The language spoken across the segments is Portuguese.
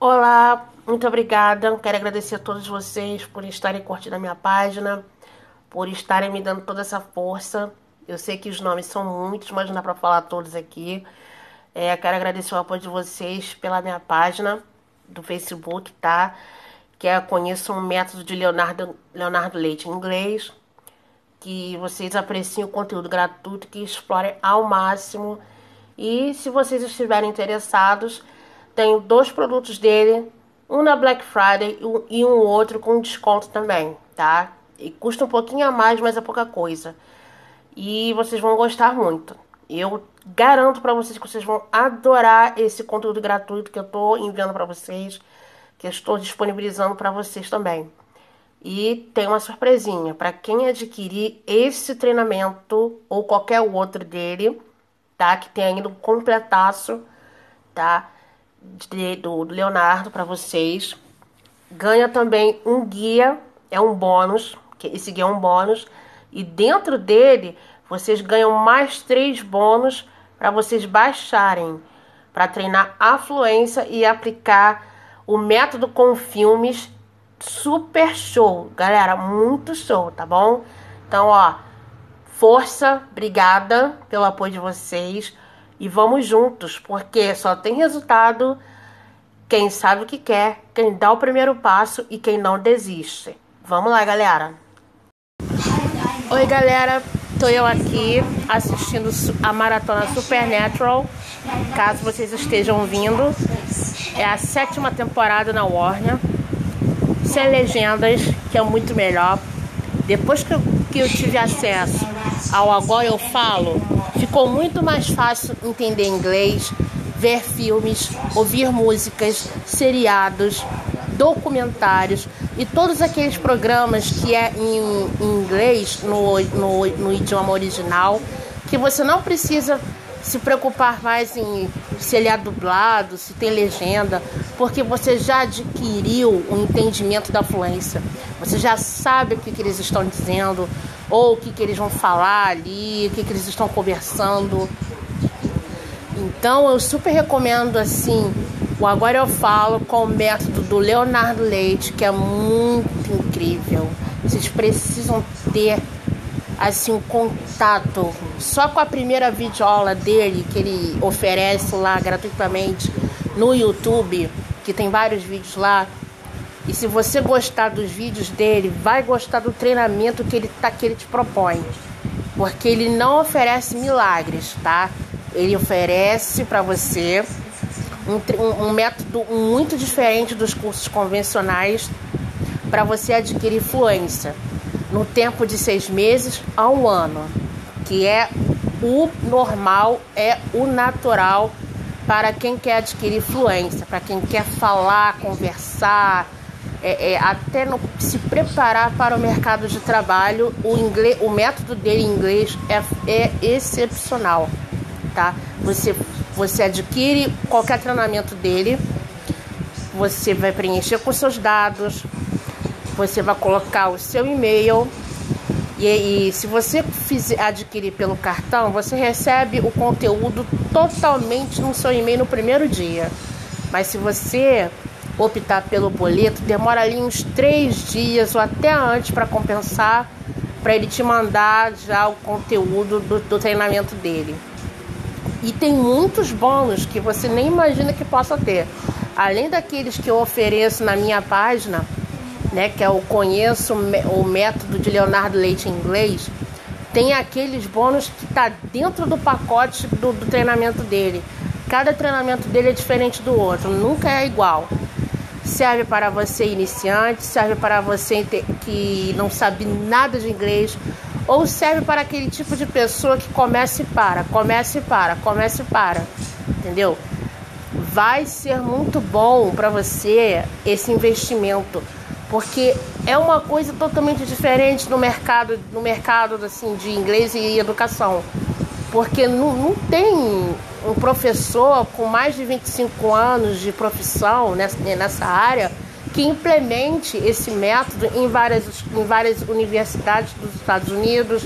Olá, muito obrigada. Quero agradecer a todos vocês por estarem curtindo a minha página, por estarem me dando toda essa força. Eu sei que os nomes são muitos, mas não dá para falar todos aqui. É, quero agradecer o apoio de vocês pela minha página do Facebook, tá? Que é Conheço um Método de Leonardo, Leonardo Leite em inglês. Que vocês apreciem o conteúdo gratuito, que explorem ao máximo. E se vocês estiverem interessados, tenho dois produtos dele, um na Black Friday e um outro com desconto também, tá? E custa um pouquinho a mais, mas é pouca coisa. E vocês vão gostar muito. Eu garanto para vocês que vocês vão adorar esse conteúdo gratuito que eu tô enviando para vocês, que eu estou disponibilizando para vocês também. E tem uma surpresinha para quem adquirir esse treinamento ou qualquer outro dele, tá? Que tem ainda um completaço, tá? De, do Leonardo para vocês. Ganha também um guia, é um bônus, que esse guia é um bônus. E dentro dele, vocês ganham mais três bônus para vocês baixarem, para treinar a fluência e aplicar o método com filmes super show. Galera, muito show, tá bom? Então, ó, força, obrigada pelo apoio de vocês. E vamos juntos, porque só tem resultado quem sabe o que quer, quem dá o primeiro passo e quem não desiste. Vamos lá, galera. Oi, galera. Tô eu aqui assistindo a maratona Supernatural. Caso vocês estejam vindo, é a sétima temporada na Warner. Sem legendas, que é muito melhor. Depois que eu, que eu tive acesso ao Agora Eu Falo, ficou muito mais fácil entender inglês, ver filmes, ouvir músicas, seriados, documentários e todos aqueles programas que é em, em inglês, no, no, no idioma original, que você não precisa se preocupar mais em se ele é dublado, se tem legenda, porque você já adquiriu o um entendimento da fluência. Você já sabe o que, que eles estão dizendo, ou o que, que eles vão falar ali, o que, que eles estão conversando. Então eu super recomendo assim o Agora Eu Falo com o método do Leonardo Leite, que é muito incrível. Vocês precisam ter assim um contato só com a primeira videoaula dele que ele oferece lá gratuitamente no YouTube, que tem vários vídeos lá. E se você gostar dos vídeos dele, vai gostar do treinamento que ele tá que ele te propõe. Porque ele não oferece milagres, tá? Ele oferece para você um, um, método muito diferente dos cursos convencionais para você adquirir fluência no tempo de seis meses a um ano, que é o normal, é o natural para quem quer adquirir fluência, para quem quer falar, conversar, é, é, até no, se preparar para o mercado de trabalho, o, inglês, o método dele em inglês é, é excepcional, tá? Você, você adquire qualquer treinamento dele, você vai preencher com seus dados, você vai colocar o seu e-mail e, e, se você fizer, adquirir pelo cartão, você recebe o conteúdo totalmente no seu e-mail no primeiro dia. Mas se você optar pelo boleto, demora ali uns três dias ou até antes para compensar, para ele te mandar já o conteúdo do, do treinamento dele. E tem muitos bônus que você nem imagina que possa ter. Além daqueles que eu ofereço na minha página, né, que é o Conheço o Método de Leonardo Leite em inglês, tem aqueles bônus que está dentro do pacote do, do, treinamento dele. Cada treinamento dele é diferente do outro, nunca é igual. Serve para você iniciante, serve para você que não sabe nada de inglês, ou serve para aquele tipo de pessoa que começa e para, começa e para, começa e para, entendeu? Vai ser muito bom para você esse investimento porque é uma coisa totalmente diferente no mercado, no mercado assim de inglês e educação, porque não, não tem um professor com mais de 25 anos de profissão nessa, nessa área que implemente esse método em várias, em várias universidades dos Estados Unidos,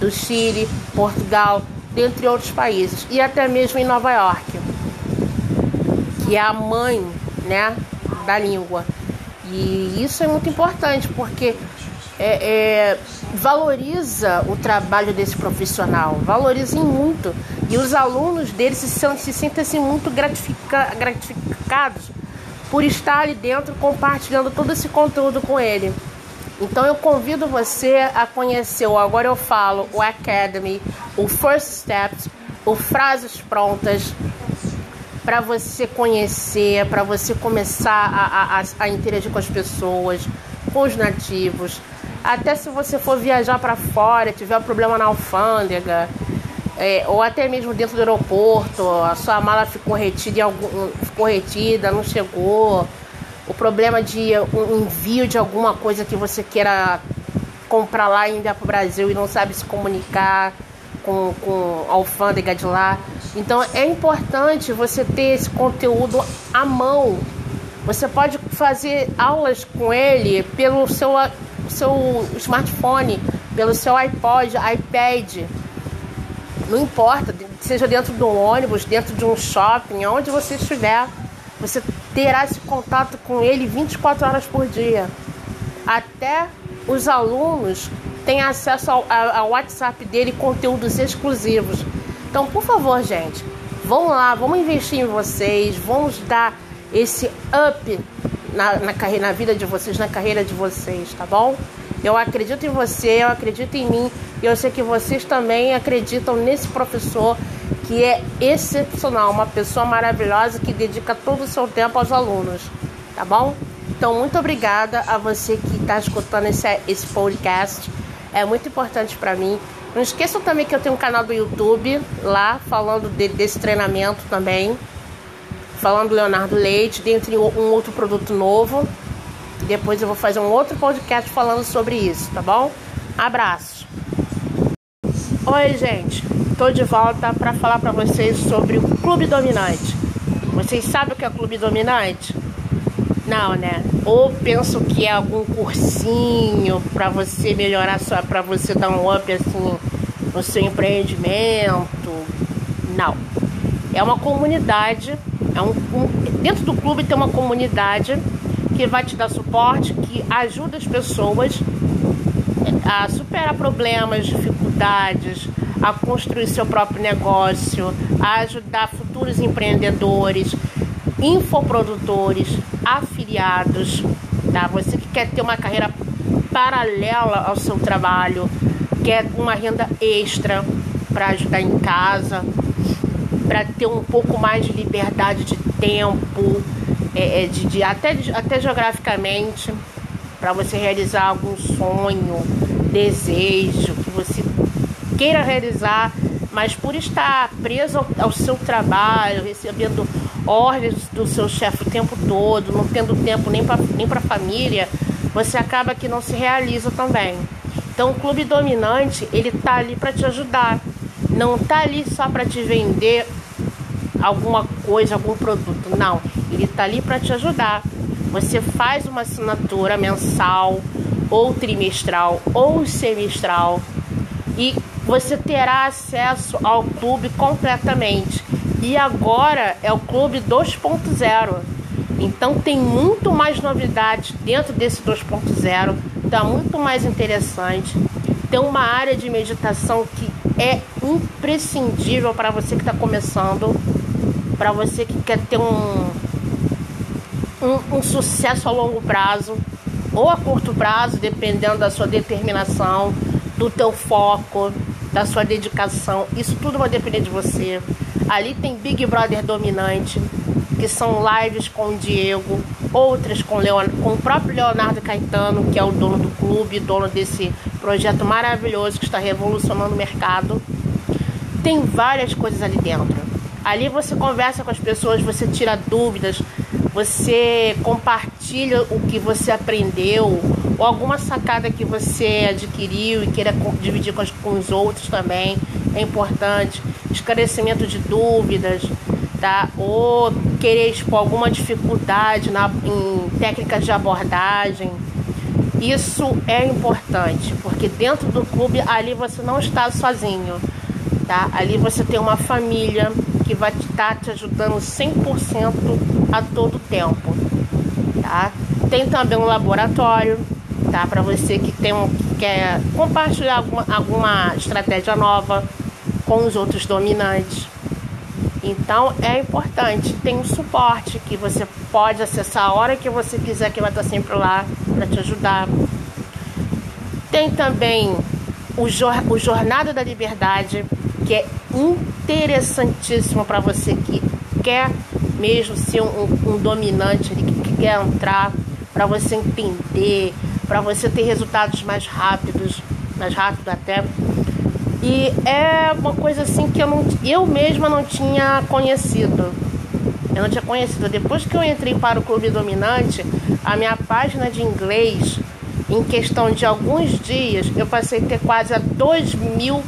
do Chile, Portugal, dentre outros países, e até mesmo em Nova York, que é a mãe né, da língua. E isso é muito importante, porque é, é, valoriza o trabalho desse profissional, valoriza muito. E os alunos dele se, se sentem assim, muito gratifica, gratificados por estar ali dentro compartilhando todo esse conteúdo com ele. Então eu convido você a conhecer o Agora Eu Falo, o Academy, o First Steps, o Frases Prontas, para você conhecer, para você começar a, a, a, interagir com as pessoas, com os nativos. Até se você for viajar para fora, tiver um problema na alfândega, é, ou até mesmo dentro do aeroporto, a sua mala ficou retida, algum, ficou retida, não chegou o problema de um envio de alguma coisa que você queira comprar lá e enviar para o Brasil e não sabe se comunicar com, com a alfândega de lá. Então é importante você ter esse conteúdo à mão. Você pode fazer aulas com ele pelo seu, seu smartphone, pelo seu iPod, iPad. Não importa, seja dentro de um ônibus, dentro de um shopping, onde você estiver. Você terá esse contato com ele 24 horas por dia. Até os alunos têm acesso ao, ao WhatsApp dele conteúdos exclusivos. Então, por favor, gente, vamos lá, vamos investir em vocês, vamos dar esse up na, na, carreira, na vida de vocês, na carreira de vocês, tá bom? Eu acredito em você, eu acredito em mim e eu sei que vocês também acreditam nesse professor que é excepcional, uma pessoa maravilhosa que dedica todo o seu tempo aos alunos, tá bom? Então, muito obrigada a você que está escutando esse, esse podcast, é muito importante para mim. Não esqueçam também que eu tenho um canal do YouTube lá falando de, desse treinamento também, falando do Leonardo Leite, dentre um outro produto novo. Depois eu vou fazer um outro podcast falando sobre isso, tá bom? Abraço. Oi, gente. Tô de volta para falar para vocês sobre o Clube Dominante. Vocês sabem o que é o Clube Dominante? Não, né? Ou penso que é algum cursinho para você melhorar sua, para você dar um up assim no seu empreendimento. Não. É uma comunidade, é um, um dentro do clube tem uma comunidade que vai te dar suporte, que ajuda as pessoas a superar problemas, dificuldades, a construir seu próprio negócio, a ajudar futuros empreendedores, infoprodutores, afiliados, tá? Você que quer ter uma carreira paralela ao seu trabalho, quer uma renda extra para ajudar em casa, para ter um pouco mais de liberdade de tempo, é, é de, de, até, até geograficamente, para você realizar algum sonho, desejo que você queira realizar, mas por estar preso ao, ao seu trabalho, recebendo ordens do seu chefe o tempo todo, não tendo tempo nem para nem a família, você acaba que não se realiza também. Então, o clube dominante ele tá ali para te ajudar, não tá ali só para te vender alguma coisa, algum produto, não. Ele tá ali para te ajudar. Você faz uma assinatura mensal, ou trimestral, ou semestral e você terá acesso ao clube completamente. E agora é o clube 2.0. Então tem muito mais novidades dentro desse 2.0, está muito mais interessante. Tem uma área de meditação que é imprescindível para você que está começando, para você que quer ter um, um, um sucesso a longo prazo ou a curto prazo, dependendo da sua determinação, do teu foco, da sua dedicação. Isso tudo vai depender de você. Ali tem Big Brother dominante, que são lives com o Diego, outras com, Leon, com o próprio Leonardo Caetano, que é o dono do clube, dono desse projeto maravilhoso que está revolucionando o mercado. Tem várias coisas ali dentro. Ali você conversa com as pessoas, você tira dúvidas, você compartilha o que você aprendeu, ou alguma sacada que você adquiriu e queira dividir com, com os outros também é importante. Esclarecimento de dúvidas, tá? Ou querer expor alguma dificuldade na, em técnicas de abordagem. Isso é importante, porque dentro do clube ali você não está sozinho, tá? Ali você tem uma família que vai estar te ajudando 100% a todo tempo. tá? Tem também um laboratório, tá? Para você que tem um, que quer compartilhar alguma, alguma estratégia nova com os outros dominantes. Então é importante, tem um suporte que você pode acessar a hora que você quiser, que vai estar sempre lá para te ajudar. Tem também o, o Jornada da Liberdade, que é interessantíssimo para você que quer mesmo ser um, um dominante, que quer entrar, para você entender, para você ter resultados mais rápidos, mais rápido até. E é uma coisa assim que eu, não, eu mesma não tinha conhecido. Eu não tinha conhecido. Depois que eu entrei para o Clube Dominante, a minha página de inglês, em questão de alguns dias, eu passei a ter quase a 2 mil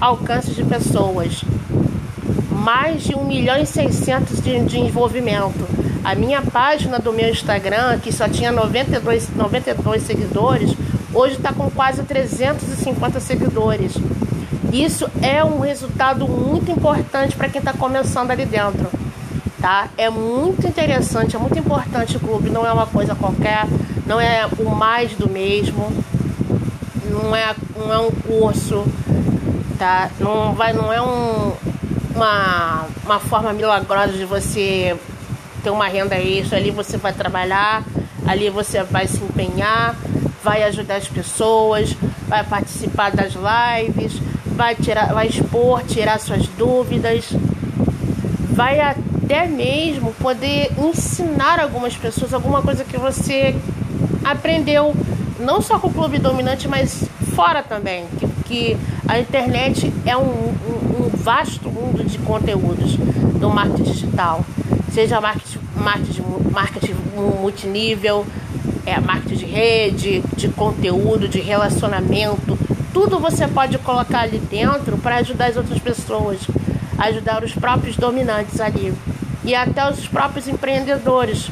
alcances de pessoas. Mais de 1 milhão e 600 de, de envolvimento. A minha página do meu Instagram, que só tinha 92, 92 seguidores, hoje está com quase 350 seguidores. Isso é um resultado muito importante para quem está começando ali dentro, tá? É muito interessante, é muito importante o clube, não é uma coisa qualquer, não é o mais do mesmo, não é, não é um curso, tá? Não vai, não é um, uma, uma forma milagrosa de você ter uma renda extra, ali você vai trabalhar, ali você vai se empenhar, vai ajudar as pessoas, vai participar das lives, vai tirar, vai expor, tirar suas dúvidas, vai até mesmo poder ensinar algumas pessoas alguma coisa que você aprendeu, não só com o clube dominante, mas fora também, que, que a internet é um, um, um vasto mundo de conteúdos do marketing digital seja marketing, marketing, marketing multinível, é, marketing de rede, de conteúdo, de relacionamento. Tudo você pode colocar ali dentro para ajudar as outras pessoas, ajudar os próprios dominantes ali e até os próprios empreendedores,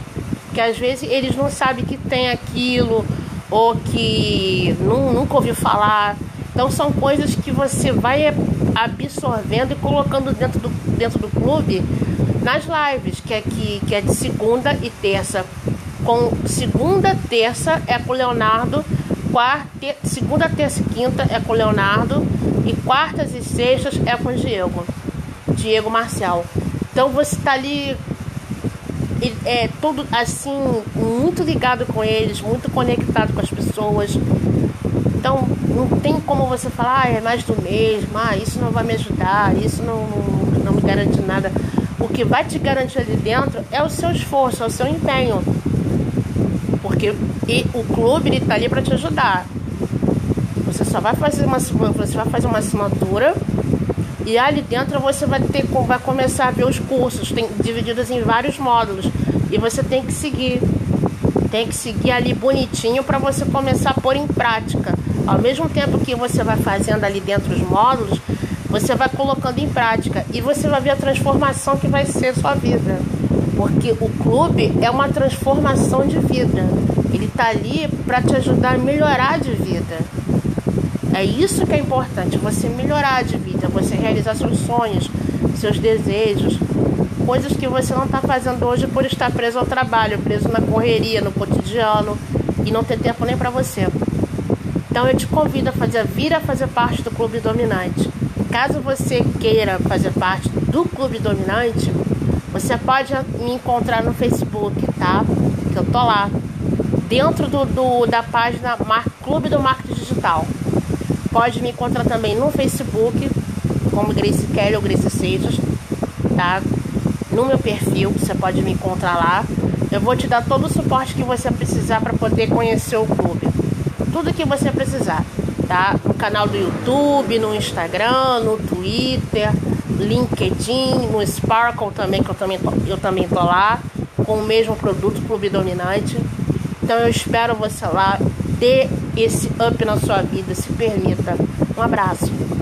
que às vezes eles não sabem que tem aquilo ou que nunca ouviu falar. Então são coisas que você vai absorvendo e colocando dentro do, dentro do clube nas lives, que é, que, que é de segunda e terça. Com segunda, terça é com Leonardo, quarta, segunda, terça e quinta é com o Leonardo e quartas e sextas é com o Diego, Diego Marcial. Então você está ali é tudo assim muito ligado com eles, muito conectado com as pessoas. Então não tem como você falar, ah, é mais do mesmo, ah, isso não vai me ajudar, isso não, não, não me garante nada. O que vai te garantir ali dentro é o seu esforço, é o seu empenho. Porque e o clube está ali para te ajudar. Você só vai fazer uma você vai fazer uma assinatura e ali dentro você vai ter vai começar a ver os cursos, tem divididos em vários módulos e você tem que seguir. Tem que seguir ali bonitinho para você começar a pôr em prática. Ao mesmo tempo que você vai fazendo ali dentro os módulos, você vai colocando em prática e você vai ver a transformação que vai ser sua vida. Porque o clube é uma transformação de vida. Ele está ali para te ajudar a melhorar de vida. É isso que é importante, você melhorar de vida, você realizar seus sonhos, seus desejos, coisas que você não está fazendo hoje por estar preso ao trabalho, preso na correria, no cotidiano e não ter tempo nem para você. Então eu te convido a fazer, vir a fazer parte do Clube Dominante. Caso você queira fazer parte do Clube Dominante, você pode me encontrar no Facebook, tá? Que eu tô lá. Dentro do, do da página Mar Clube do Marketing Digital. Pode me encontrar também no Facebook, como Grace Kelly ou Grace Seixas, tá? No meu perfil, você pode me encontrar lá. Eu vou te dar todo o suporte que você precisar para poder conhecer o clube. Tudo que você precisar tá? No canal do YouTube, no Instagram, no Twitter, LinkedIn, no Sparkle também, que eu também tô, eu também tô lá, com o mesmo produto Clube Dominante. Então eu espero você lá, dê esse up na sua vida, se permita. Um abraço.